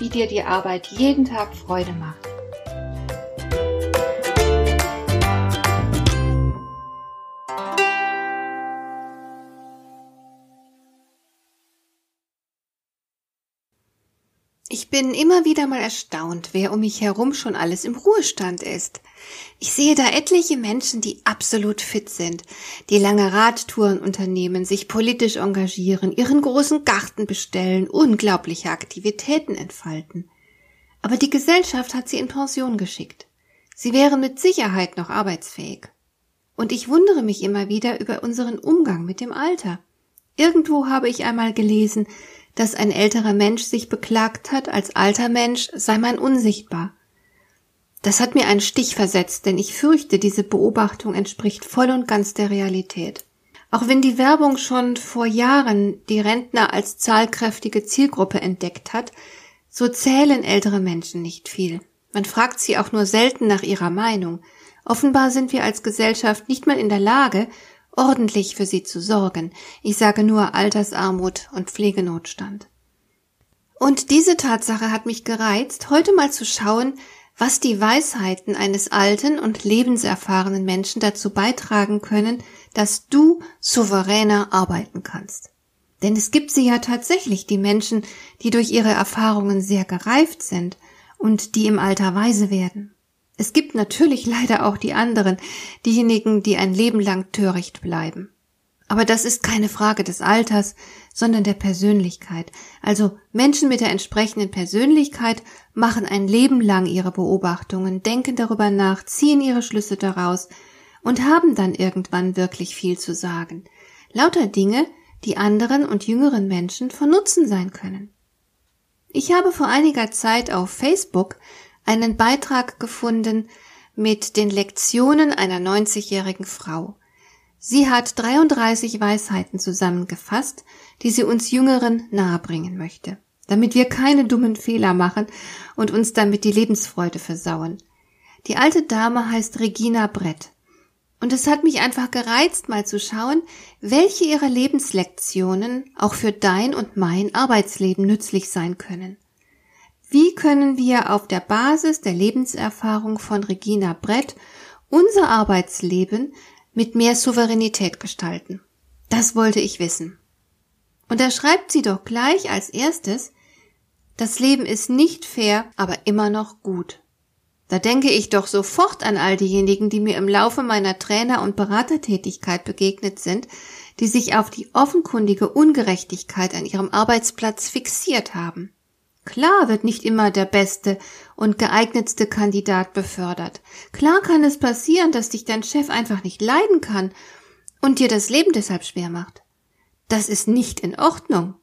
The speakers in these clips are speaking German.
wie dir die Arbeit jeden Tag Freude macht. Ich bin immer wieder mal erstaunt, wer um mich herum schon alles im Ruhestand ist. Ich sehe da etliche Menschen, die absolut fit sind, die lange Radtouren unternehmen, sich politisch engagieren, ihren großen Garten bestellen, unglaubliche Aktivitäten entfalten. Aber die Gesellschaft hat sie in Pension geschickt. Sie wären mit Sicherheit noch arbeitsfähig. Und ich wundere mich immer wieder über unseren Umgang mit dem Alter. Irgendwo habe ich einmal gelesen, dass ein älterer Mensch sich beklagt hat, als alter Mensch sei man unsichtbar. Das hat mir einen Stich versetzt, denn ich fürchte, diese Beobachtung entspricht voll und ganz der Realität. Auch wenn die Werbung schon vor Jahren die Rentner als zahlkräftige Zielgruppe entdeckt hat, so zählen ältere Menschen nicht viel. Man fragt sie auch nur selten nach ihrer Meinung. Offenbar sind wir als Gesellschaft nicht mal in der Lage, ordentlich für sie zu sorgen. Ich sage nur Altersarmut und Pflegenotstand. Und diese Tatsache hat mich gereizt, heute mal zu schauen, was die Weisheiten eines alten und lebenserfahrenen Menschen dazu beitragen können, dass du souveräner arbeiten kannst. Denn es gibt sie ja tatsächlich, die Menschen, die durch ihre Erfahrungen sehr gereift sind und die im Alter weise werden. Es gibt natürlich leider auch die anderen, diejenigen, die ein Leben lang töricht bleiben. Aber das ist keine Frage des Alters, sondern der Persönlichkeit. Also Menschen mit der entsprechenden Persönlichkeit machen ein Leben lang ihre Beobachtungen, denken darüber nach, ziehen ihre Schlüsse daraus und haben dann irgendwann wirklich viel zu sagen. Lauter Dinge, die anderen und jüngeren Menschen von Nutzen sein können. Ich habe vor einiger Zeit auf Facebook einen Beitrag gefunden mit den Lektionen einer 90-jährigen Frau. Sie hat 33 Weisheiten zusammengefasst, die sie uns Jüngeren nahebringen möchte, damit wir keine dummen Fehler machen und uns damit die Lebensfreude versauen. Die alte Dame heißt Regina Brett. Und es hat mich einfach gereizt, mal zu schauen, welche ihrer Lebenslektionen auch für dein und mein Arbeitsleben nützlich sein können. Wie können wir auf der Basis der Lebenserfahrung von Regina Brett unser Arbeitsleben mit mehr Souveränität gestalten? Das wollte ich wissen. Und da schreibt sie doch gleich als erstes, das Leben ist nicht fair, aber immer noch gut. Da denke ich doch sofort an all diejenigen, die mir im Laufe meiner Trainer- und Beratertätigkeit begegnet sind, die sich auf die offenkundige Ungerechtigkeit an ihrem Arbeitsplatz fixiert haben. Klar wird nicht immer der beste und geeignetste Kandidat befördert. Klar kann es passieren, dass dich dein Chef einfach nicht leiden kann und dir das Leben deshalb schwer macht. Das ist nicht in Ordnung.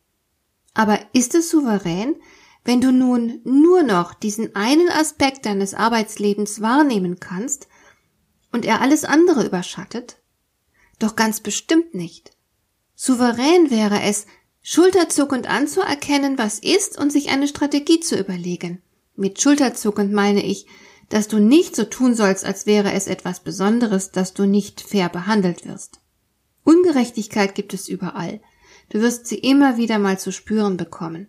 Aber ist es souverän, wenn du nun nur noch diesen einen Aspekt deines Arbeitslebens wahrnehmen kannst und er alles andere überschattet? Doch ganz bestimmt nicht. Souverän wäre es, schulterzuckend anzuerkennen, was ist und sich eine Strategie zu überlegen. Mit schulterzuckend meine ich, dass du nicht so tun sollst, als wäre es etwas Besonderes, dass du nicht fair behandelt wirst. Ungerechtigkeit gibt es überall. Du wirst sie immer wieder mal zu spüren bekommen.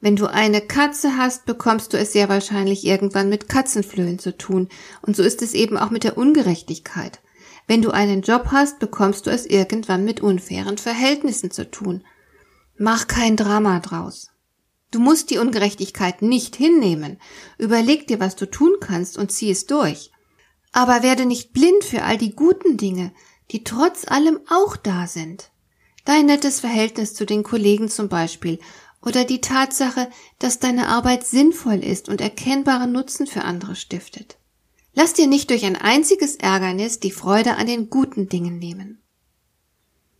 Wenn du eine Katze hast, bekommst du es sehr wahrscheinlich irgendwann mit Katzenflöhen zu tun, und so ist es eben auch mit der Ungerechtigkeit. Wenn du einen Job hast, bekommst du es irgendwann mit unfairen Verhältnissen zu tun, Mach kein Drama draus. Du musst die Ungerechtigkeit nicht hinnehmen. Überleg dir, was du tun kannst und zieh es durch. Aber werde nicht blind für all die guten Dinge, die trotz allem auch da sind. Dein nettes Verhältnis zu den Kollegen zum Beispiel oder die Tatsache, dass deine Arbeit sinnvoll ist und erkennbaren Nutzen für andere stiftet. Lass dir nicht durch ein einziges Ärgernis die Freude an den guten Dingen nehmen.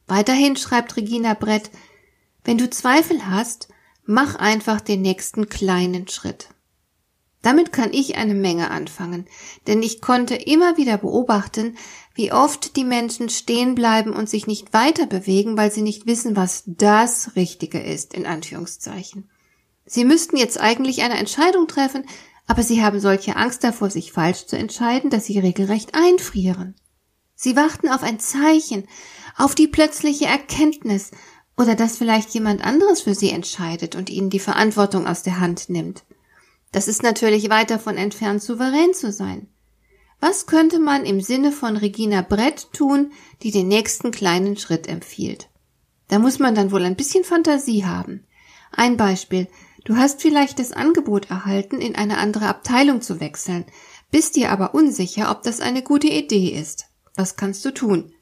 Weiterhin schreibt Regina Brett, wenn du Zweifel hast, mach einfach den nächsten kleinen Schritt. Damit kann ich eine Menge anfangen, denn ich konnte immer wieder beobachten, wie oft die Menschen stehen bleiben und sich nicht weiter bewegen, weil sie nicht wissen, was das Richtige ist, in Anführungszeichen. Sie müssten jetzt eigentlich eine Entscheidung treffen, aber sie haben solche Angst davor, sich falsch zu entscheiden, dass sie regelrecht einfrieren. Sie warten auf ein Zeichen, auf die plötzliche Erkenntnis oder dass vielleicht jemand anderes für sie entscheidet und ihnen die Verantwortung aus der Hand nimmt. Das ist natürlich weit davon entfernt, souverän zu sein. Was könnte man im Sinne von Regina Brett tun, die den nächsten kleinen Schritt empfiehlt? Da muss man dann wohl ein bisschen Fantasie haben. Ein Beispiel. Du hast vielleicht das Angebot erhalten, in eine andere Abteilung zu wechseln, bist dir aber unsicher, ob das eine gute Idee ist. Was kannst du tun?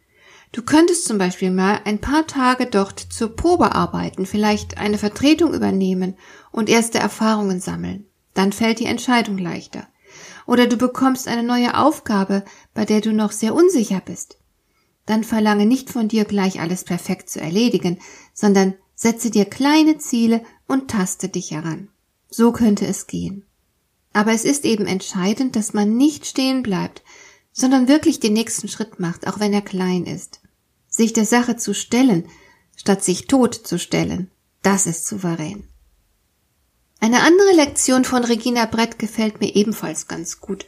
Du könntest zum Beispiel mal ein paar Tage dort zur Probe arbeiten, vielleicht eine Vertretung übernehmen und erste Erfahrungen sammeln. Dann fällt die Entscheidung leichter. Oder du bekommst eine neue Aufgabe, bei der du noch sehr unsicher bist. Dann verlange nicht von dir gleich alles perfekt zu erledigen, sondern setze dir kleine Ziele und taste dich heran. So könnte es gehen. Aber es ist eben entscheidend, dass man nicht stehen bleibt, sondern wirklich den nächsten Schritt macht, auch wenn er klein ist. Sich der Sache zu stellen, statt sich tot zu stellen, das ist souverän. Eine andere Lektion von Regina Brett gefällt mir ebenfalls ganz gut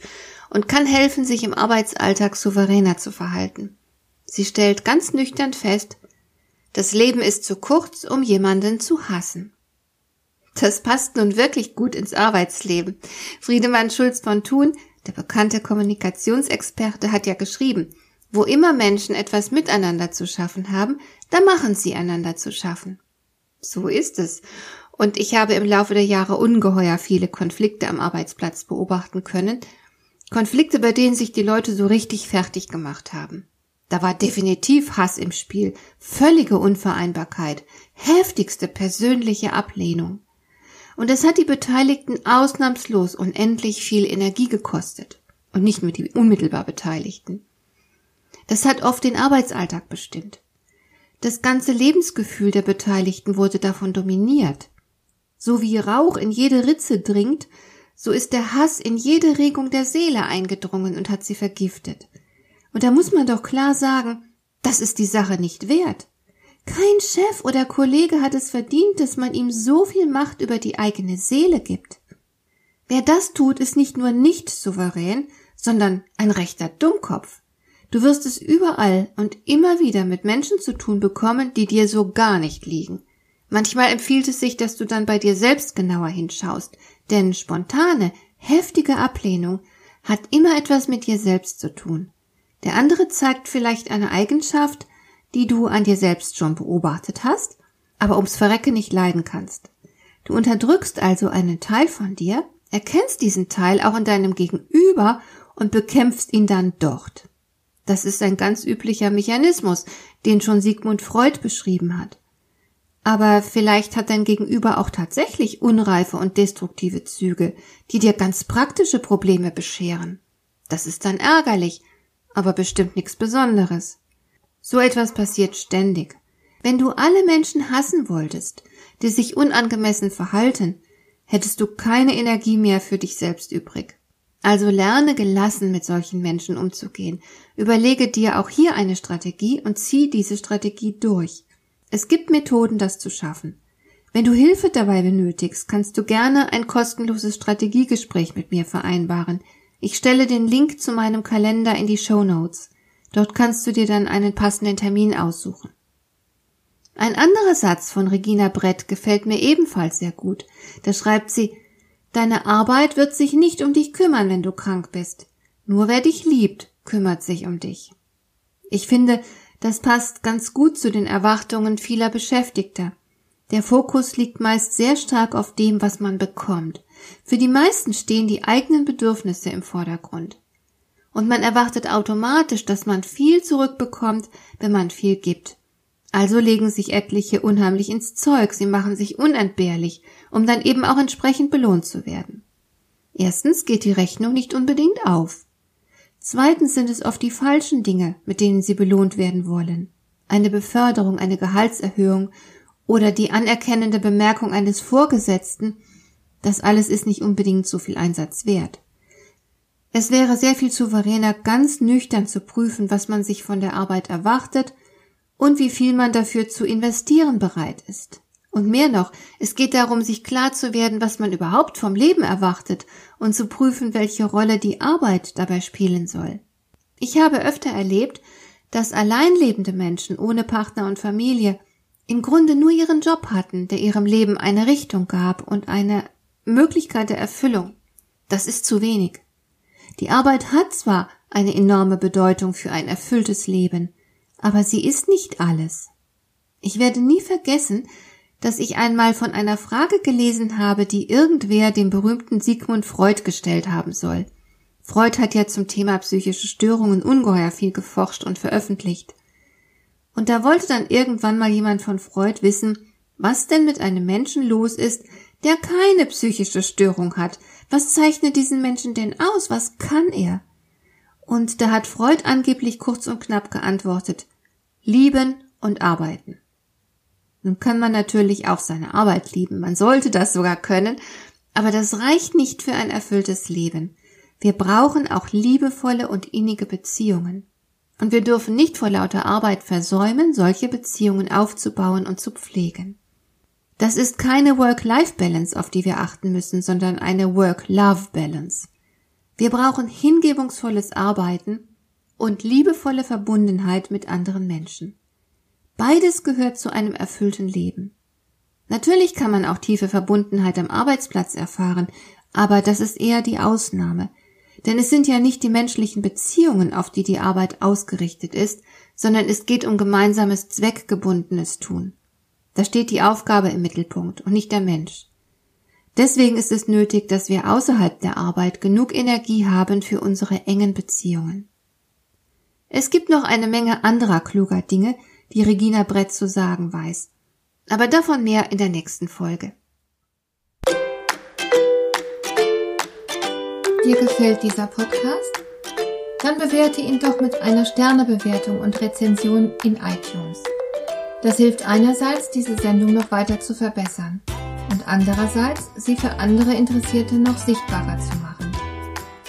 und kann helfen, sich im Arbeitsalltag souveräner zu verhalten. Sie stellt ganz nüchtern fest, das Leben ist zu kurz, um jemanden zu hassen. Das passt nun wirklich gut ins Arbeitsleben. Friedemann Schulz von Thun der bekannte Kommunikationsexperte hat ja geschrieben, wo immer Menschen etwas miteinander zu schaffen haben, da machen sie einander zu schaffen. So ist es. Und ich habe im Laufe der Jahre ungeheuer viele Konflikte am Arbeitsplatz beobachten können. Konflikte, bei denen sich die Leute so richtig fertig gemacht haben. Da war definitiv Hass im Spiel, völlige Unvereinbarkeit, heftigste persönliche Ablehnung. Und es hat die Beteiligten ausnahmslos unendlich viel Energie gekostet. Und nicht nur die unmittelbar Beteiligten. Das hat oft den Arbeitsalltag bestimmt. Das ganze Lebensgefühl der Beteiligten wurde davon dominiert. So wie Rauch in jede Ritze dringt, so ist der Hass in jede Regung der Seele eingedrungen und hat sie vergiftet. Und da muss man doch klar sagen, das ist die Sache nicht wert. Kein Chef oder Kollege hat es verdient, dass man ihm so viel Macht über die eigene Seele gibt. Wer das tut, ist nicht nur nicht souverän, sondern ein rechter Dummkopf. Du wirst es überall und immer wieder mit Menschen zu tun bekommen, die dir so gar nicht liegen. Manchmal empfiehlt es sich, dass du dann bei dir selbst genauer hinschaust, denn spontane, heftige Ablehnung hat immer etwas mit dir selbst zu tun. Der andere zeigt vielleicht eine Eigenschaft, die du an dir selbst schon beobachtet hast, aber ums Verrecken nicht leiden kannst. Du unterdrückst also einen Teil von dir, erkennst diesen Teil auch in deinem Gegenüber und bekämpfst ihn dann dort. Das ist ein ganz üblicher Mechanismus, den schon Sigmund Freud beschrieben hat. Aber vielleicht hat dein Gegenüber auch tatsächlich unreife und destruktive Züge, die dir ganz praktische Probleme bescheren. Das ist dann ärgerlich, aber bestimmt nichts Besonderes. So etwas passiert ständig. Wenn du alle Menschen hassen wolltest, die sich unangemessen verhalten, hättest du keine Energie mehr für dich selbst übrig. Also lerne gelassen mit solchen Menschen umzugehen. Überlege dir auch hier eine Strategie und zieh diese Strategie durch. Es gibt Methoden, das zu schaffen. Wenn du Hilfe dabei benötigst, kannst du gerne ein kostenloses Strategiegespräch mit mir vereinbaren. Ich stelle den Link zu meinem Kalender in die Show Notes. Dort kannst du dir dann einen passenden Termin aussuchen. Ein anderer Satz von Regina Brett gefällt mir ebenfalls sehr gut. Da schreibt sie, Deine Arbeit wird sich nicht um dich kümmern, wenn du krank bist. Nur wer dich liebt, kümmert sich um dich. Ich finde, das passt ganz gut zu den Erwartungen vieler Beschäftigter. Der Fokus liegt meist sehr stark auf dem, was man bekommt. Für die meisten stehen die eigenen Bedürfnisse im Vordergrund und man erwartet automatisch, dass man viel zurückbekommt, wenn man viel gibt. Also legen sich etliche unheimlich ins Zeug, sie machen sich unentbehrlich, um dann eben auch entsprechend belohnt zu werden. Erstens geht die Rechnung nicht unbedingt auf. Zweitens sind es oft die falschen Dinge, mit denen sie belohnt werden wollen. Eine Beförderung, eine Gehaltserhöhung oder die anerkennende Bemerkung eines Vorgesetzten, Das alles ist nicht unbedingt so viel Einsatz wert. Es wäre sehr viel souveräner, ganz nüchtern zu prüfen, was man sich von der Arbeit erwartet und wie viel man dafür zu investieren bereit ist. Und mehr noch, es geht darum, sich klar zu werden, was man überhaupt vom Leben erwartet und zu prüfen, welche Rolle die Arbeit dabei spielen soll. Ich habe öfter erlebt, dass alleinlebende Menschen ohne Partner und Familie im Grunde nur ihren Job hatten, der ihrem Leben eine Richtung gab und eine Möglichkeit der Erfüllung. Das ist zu wenig. Die Arbeit hat zwar eine enorme Bedeutung für ein erfülltes Leben, aber sie ist nicht alles. Ich werde nie vergessen, dass ich einmal von einer Frage gelesen habe, die irgendwer dem berühmten Sigmund Freud gestellt haben soll. Freud hat ja zum Thema psychische Störungen ungeheuer viel geforscht und veröffentlicht. Und da wollte dann irgendwann mal jemand von Freud wissen, was denn mit einem Menschen los ist, der keine psychische Störung hat. Was zeichnet diesen Menschen denn aus? Was kann er? Und da hat Freud angeblich kurz und knapp geantwortet. Lieben und arbeiten. Nun kann man natürlich auch seine Arbeit lieben, man sollte das sogar können, aber das reicht nicht für ein erfülltes Leben. Wir brauchen auch liebevolle und innige Beziehungen. Und wir dürfen nicht vor lauter Arbeit versäumen, solche Beziehungen aufzubauen und zu pflegen. Das ist keine Work-Life-Balance, auf die wir achten müssen, sondern eine Work-Love-Balance. Wir brauchen hingebungsvolles Arbeiten und liebevolle Verbundenheit mit anderen Menschen. Beides gehört zu einem erfüllten Leben. Natürlich kann man auch tiefe Verbundenheit am Arbeitsplatz erfahren, aber das ist eher die Ausnahme. Denn es sind ja nicht die menschlichen Beziehungen, auf die die Arbeit ausgerichtet ist, sondern es geht um gemeinsames zweckgebundenes Tun. Da steht die Aufgabe im Mittelpunkt und nicht der Mensch. Deswegen ist es nötig, dass wir außerhalb der Arbeit genug Energie haben für unsere engen Beziehungen. Es gibt noch eine Menge anderer kluger Dinge, die Regina Brett zu sagen weiß. Aber davon mehr in der nächsten Folge. Dir gefällt dieser Podcast? Dann bewerte ihn doch mit einer Sternebewertung und Rezension in iTunes. Das hilft einerseits, diese Sendung noch weiter zu verbessern und andererseits, sie für andere Interessierte noch sichtbarer zu machen.